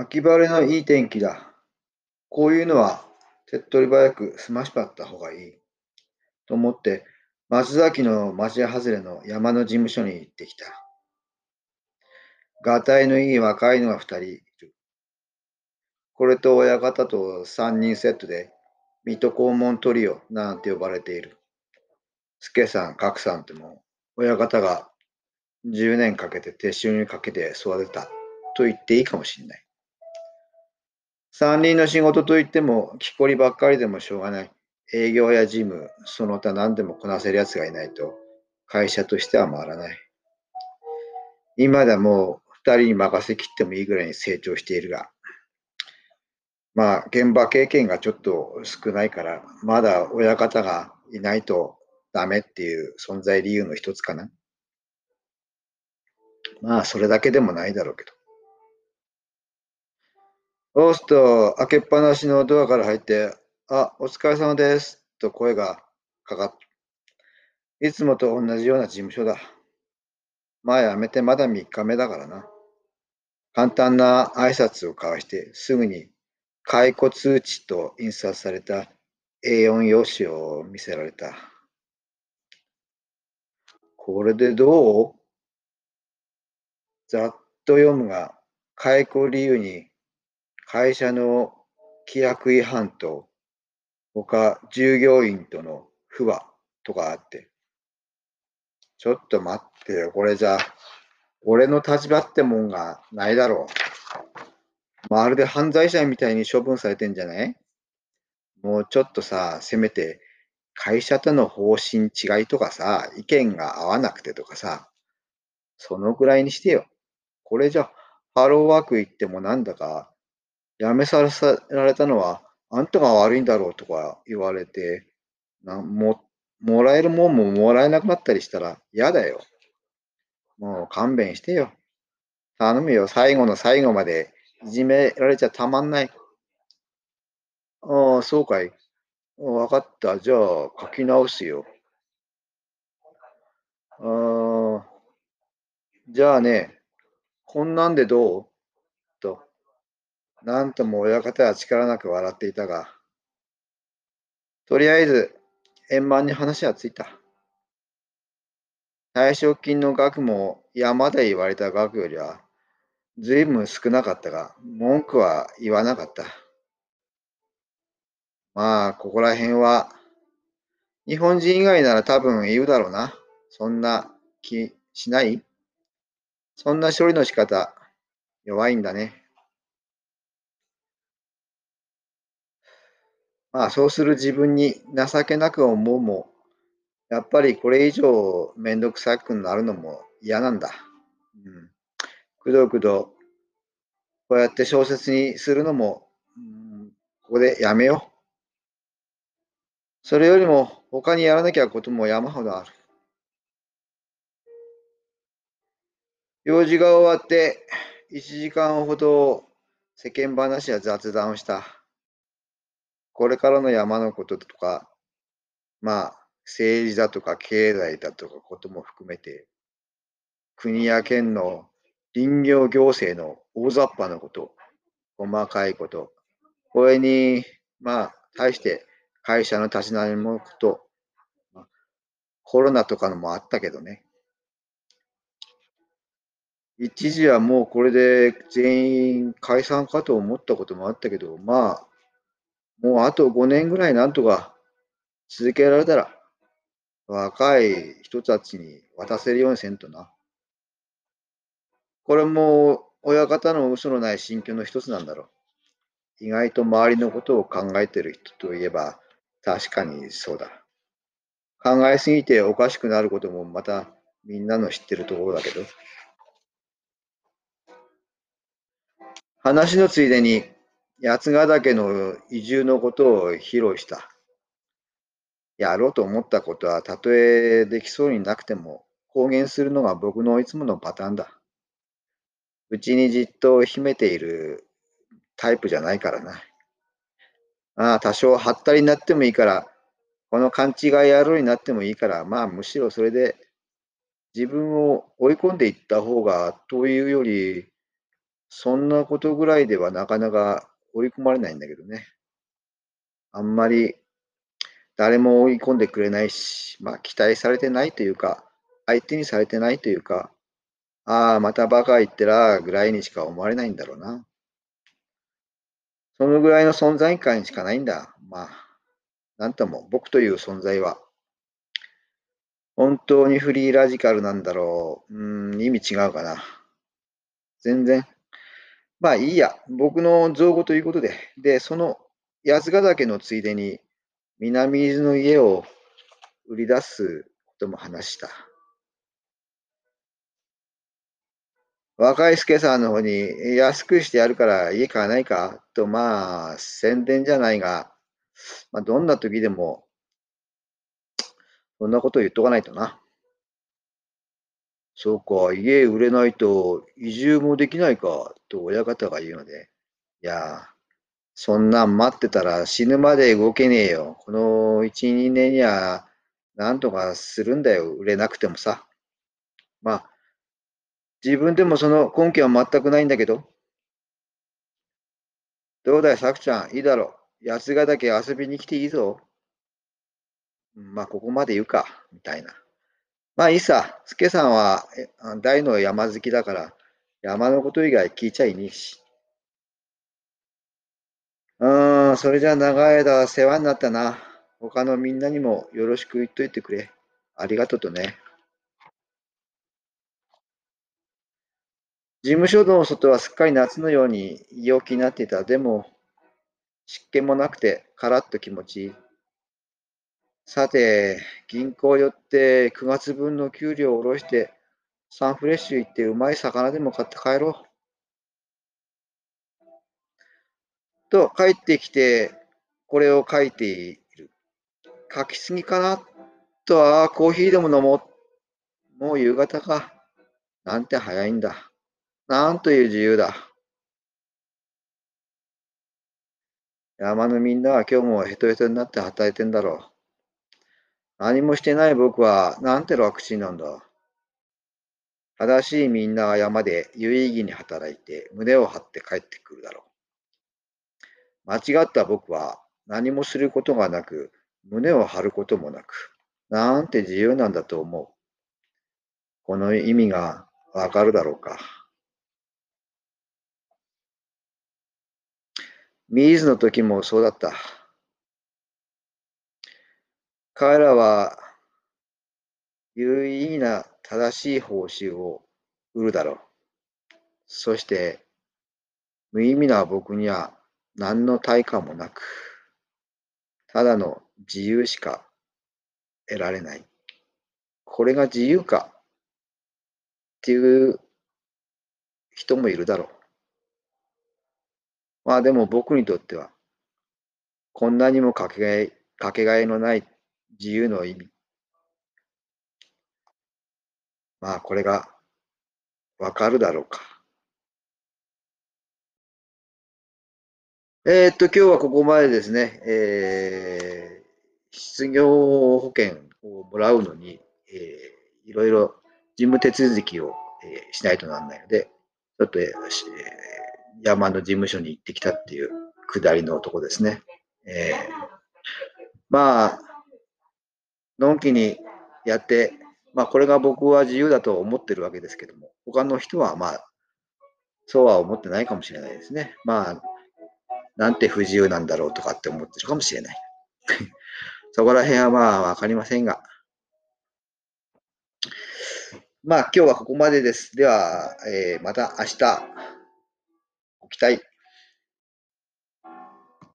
秋晴れのいい天気だ。こういうのは手っ取り早く済ましちゃった方がいい。と思って松崎の町外れの山の事務所に行ってきた。がたいのいい若いのが二人いる。これと親方と三人セットで水戸黄門トリオなんて呼ばれている。助さん、角さんっても親方が10年かけて撤収にかけて育てたと言っていいかもしれない。三人の仕事といっても、木こりばっかりでもしょうがない。営業や事務、その他何でもこなせる奴がいないと、会社としては回らない。今でもう二人に任せきってもいいぐらいに成長しているが、まあ、現場経験がちょっと少ないから、まだ親方がいないとダメっていう存在理由の一つかな。まあ、それだけでもないだろうけど。そうすと、開けっぱなしのドアから入って、あ、お疲れ様です。と声がかかっいつもと同じような事務所だ。まあ辞めてまだ3日目だからな。簡単な挨拶を交わして、すぐに解雇通知と印刷された A4 用紙を見せられた。これでどう？ざっと読むが、解雇理由に会社の規約違反と他従業員との不和とかあって、ちょっと待ってよ、これじゃ、俺の立場ってもんがないだろう。まるで犯罪者みたいに処分されてんじゃない？もうちょっとさ、せめて会社との方針違いとかさ、意見が合わなくてとかさ、そのぐらいにしてよ。これじゃ、ハローワーク行ってもなんだか、辞めさせられたのはあんたが悪いんだろうとか言われて、なももらえるもんももらえなくなったりしたら嫌だよ。もう勘弁してよ。頼むよ、最後の最後までいじめられちゃたまんない。ああ、そうかい。わかった。じゃあ、書き直すよ。ああ、じゃあね、こんなんでどう、なんとも親方は力なく笑っていたが、とりあえず、円満に話はついた。退職金の額も山で言われた額よりは、ずいぶん少なかったが、文句は言わなかった。まあ、ここら辺は、日本人以外なら多分言うだろうな。そんな気しない？そんな処理の仕方、弱いんだね。まあ、そうする自分に情けなく思うも、やっぱりこれ以上めんどくさくなるのも嫌なんだ。うん。くどくど、こうやって小説にするのも、うん、ここでやめよう。それよりも他にやらなきゃことも山ほどある。用事が終わって1時間ほど世間話や雑談をした。これからの山のこととか、まあ、政治だとか経済だとかことも含めて、国や県の林業行政の大雑把なこと、細かいこと、これに、まあ、対して会社の立ち直りもこと、コロナとかのもあったけどね。一時はもうこれで全員解散かと思ったこともあったけど、まあ、もうあと5年ぐらいなんとか続けられたら、若い人たちに渡せるようにせんとな。これも親方の嘘のない心境の一つなんだろう。意外と周りのことを考えてる人といえば、確かにそうだ。考えすぎておかしくなることもまたみんなの知ってるところだけど。話のついでに八ヶ岳の移住のことを披露した。やろうと思ったことはたとえできそうになくても公言するのが僕のいつものパターンだ。うちにじっと秘めているタイプじゃないからな。ああ、多少はったりになってもいいから、この勘違い野郎になってもいいから、まあむしろそれで自分を追い込んでいった方がというより、そんなことぐらいではなかなか追い込まれないんだけどね。あんまり誰も追い込んでくれないし、まあ期待されてないというか、相手にされてないというか、ああ、またバカ言ってらぐらいにしか思われないんだろうな。そのぐらいの存在感しかないんだ。まあ、なんとも僕という存在は、本当にフリーラジカルなんだろう。うん、意味違うかな。全然。まあいいや。僕の造語ということで。で、その八ヶ岳のついでに、南伊豆の家を売り出すことも話した。若い助さんの方に安くしてやるから家買わないか？と、まあ、宣伝じゃないが、まあ、どんな時でも、そんなこと言っとかないとな。そうか、家売れないと移住もできないか、と親方が言うので、いや、そんなん待ってたら死ぬまで動けねえよ。この1、2年には、なんとかするんだよ。売れなくてもさ。まあ、自分でもその根拠は全くないんだけど。どうだい、さくちゃん、いいだろう。八ヶ岳遊びに来ていいぞ。まあ、ここまで言うか、みたいな。まあいいさ。スケさんは大の山好きだから、山のこと以外聞いちゃいねえし。うーん、それじゃ長い間世話になったな。他のみんなにもよろしく言っといてくれ。ありがとうとね。事務所の外はすっかり夏のように陽気になっていた。でも、湿気もなくて、カラッと気持ちいい。さて、銀行寄って9月分の給料を下ろして、サンフレッシュ行ってうまい魚でも買って帰ろう。と、帰ってきて、これを書いている。書きすぎかなと、ああ、コーヒーでも飲もう。もう夕方か。なんて早いんだ。なんという自由だ。山のみんなは今日もヘトヘトになって働いてんだろう。何もしてない僕はなんて楽ちんなんだ。正しいみんなは山で有意義に働いて胸を張って帰ってくるだろう。間違った僕は何もすることがなく、胸を張ることもなく、なんて自由なんだと思う。この意味がわかるだろうか。ミーズの時もそうだった。彼らは有意義な正しい報酬を売るだろう。そして、無意味な僕には何の対価もなく、ただの自由しか得られない。これが自由かっていう人もいるだろう。まあでも僕にとっては、こんなにもかけがえかけがえのない自由の意味。まあこれがわかるだろうか。えー、っと、今日はここまでですね、えー、失業保険をもらうのに、えー、いろいろ事務手続きを、えー、しないとならないので、ちょっと、えー山の事務所に行ってきたっていう下りのとこですね。えー、まあ、のんきにやって、まあこれが僕は自由だと思ってるわけですけども、他の人はまあ、そうは思ってないかもしれないですね。まあ、なんて不自由なんだろうとかって思ってるかもしれない。そこら辺はまあわかりませんが。まあ今日はここまでです。では、えー、また明日。期待